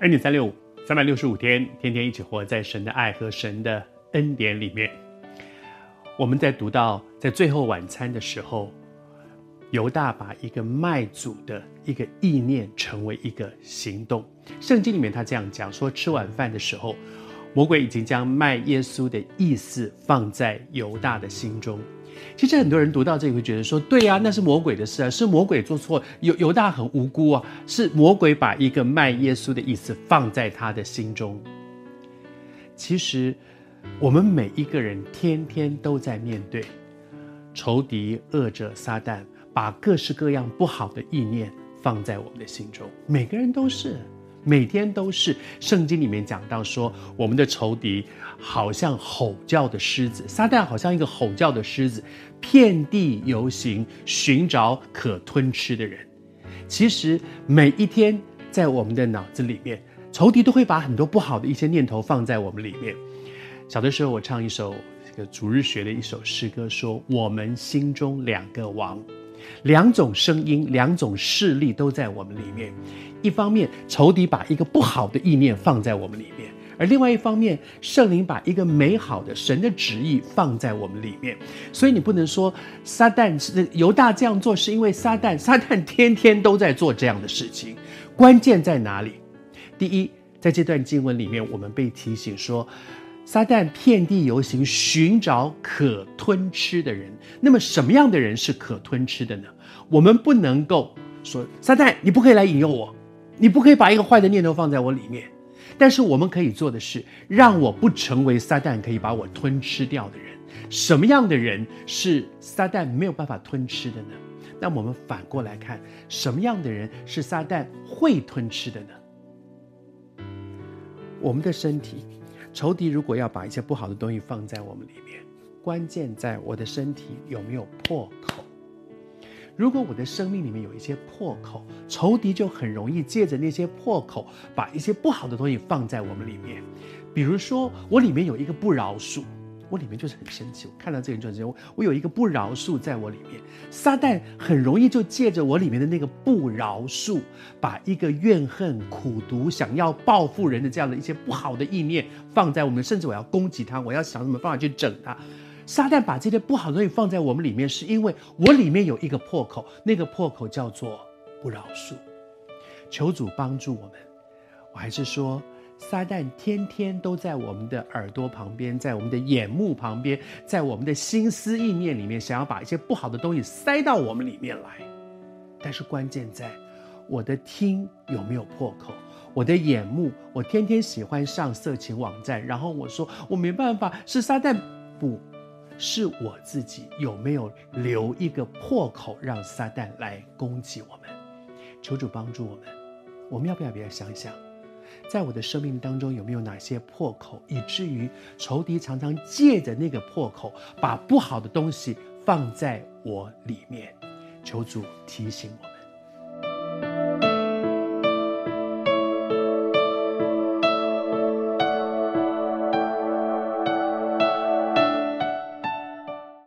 恩典三六五，三百六十五天，天天一起活在神的爱和神的恩典里面。我们在读到在最后晚餐的时候，犹大把一个卖主的一个意念成为一个行动。圣经里面他这样讲说：吃晚饭的时候，魔鬼已经将卖耶稣的意思放在犹大的心中。其实很多人读到这里会觉得说：“对呀，那是魔鬼的事啊，是魔鬼做错，犹犹大很无辜啊，是魔鬼把一个卖耶稣的意思放在他的心中。”其实，我们每一个人天天都在面对仇敌、恶者、撒旦，把各式各样不好的意念放在我们的心中，每个人都是。每天都是圣经里面讲到说，我们的仇敌好像吼叫的狮子，撒旦好像一个吼叫的狮子，遍地游行，寻找可吞吃的人。其实每一天在我们的脑子里面，仇敌都会把很多不好的一些念头放在我们里面。小的时候，我唱一首这个主日学的一首诗歌，说我们心中两个王。两种声音，两种势力都在我们里面。一方面，仇敌把一个不好的意念放在我们里面；而另外一方面，圣灵把一个美好的神的旨意放在我们里面。所以你不能说撒旦是犹大这样做是因为撒旦，撒旦天天都在做这样的事情。关键在哪里？第一，在这段经文里面，我们被提醒说。撒旦遍地游行，寻找可吞吃的人。那么，什么样的人是可吞吃的呢？我们不能够说撒旦，你不可以来引诱我，你不可以把一个坏的念头放在我里面。但是，我们可以做的是，让我不成为撒旦可以把我吞吃掉的人。什么样的人是撒旦没有办法吞吃的呢？那我们反过来看，什么样的人是撒旦会吞吃的呢？我们的身体。仇敌如果要把一些不好的东西放在我们里面，关键在我的身体有没有破口。如果我的生命里面有一些破口，仇敌就很容易借着那些破口，把一些不好的东西放在我们里面。比如说，我里面有一个不饶恕。我里面就是很生气，我看到这个人就觉得我我有一个不饶恕在我里面，撒旦很容易就借着我里面的那个不饶恕，把一个怨恨、苦毒、想要报复人的这样的一些不好的意念放在我们，甚至我要攻击他，我要想什么方法去整他。撒旦把这些不好的东西放在我们里面，是因为我里面有一个破口，那个破口叫做不饶恕。求主帮助我们，我还是说。撒旦天天都在我们的耳朵旁边，在我们的眼目旁边，在我们的心思意念里面，想要把一些不好的东西塞到我们里面来。但是关键在，我的听有没有破口？我的眼目，我天天喜欢上色情网站，然后我说我没办法，是撒旦，不是我自己有没有留一个破口，让撒旦来攻击我们？求主帮助我们，我们要不要别想想？在我的生命当中有没有哪些破口，以至于仇敌常常借着那个破口，把不好的东西放在我里面？求主提醒我。